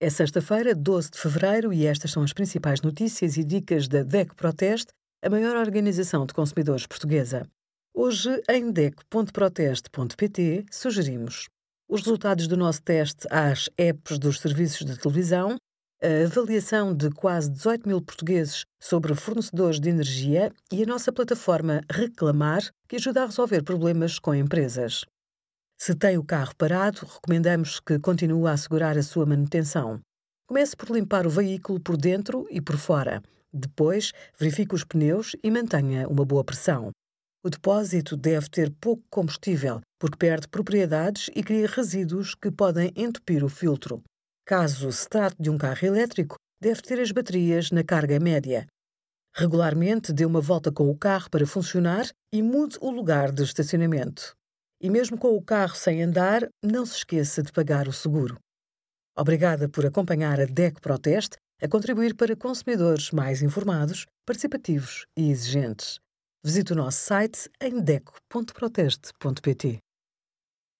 É sexta-feira, 12 de fevereiro, e estas são as principais notícias e dicas da DEC Proteste, a maior organização de consumidores portuguesa. Hoje, em DEC.proteste.pt, sugerimos os resultados do nosso teste às apps dos serviços de televisão, a avaliação de quase 18 mil portugueses sobre fornecedores de energia e a nossa plataforma Reclamar, que ajuda a resolver problemas com empresas. Se tem o carro parado, recomendamos que continue a assegurar a sua manutenção. Comece por limpar o veículo por dentro e por fora. Depois, verifique os pneus e mantenha uma boa pressão. O depósito deve ter pouco combustível, porque perde propriedades e cria resíduos que podem entupir o filtro. Caso se trate de um carro elétrico, deve ter as baterias na carga média. Regularmente dê uma volta com o carro para funcionar e mude o lugar de estacionamento. E mesmo com o carro sem andar, não se esqueça de pagar o seguro. Obrigada por acompanhar a DEC Proteste a contribuir para consumidores mais informados, participativos e exigentes. Visite o nosso site em deco.proteste.pt.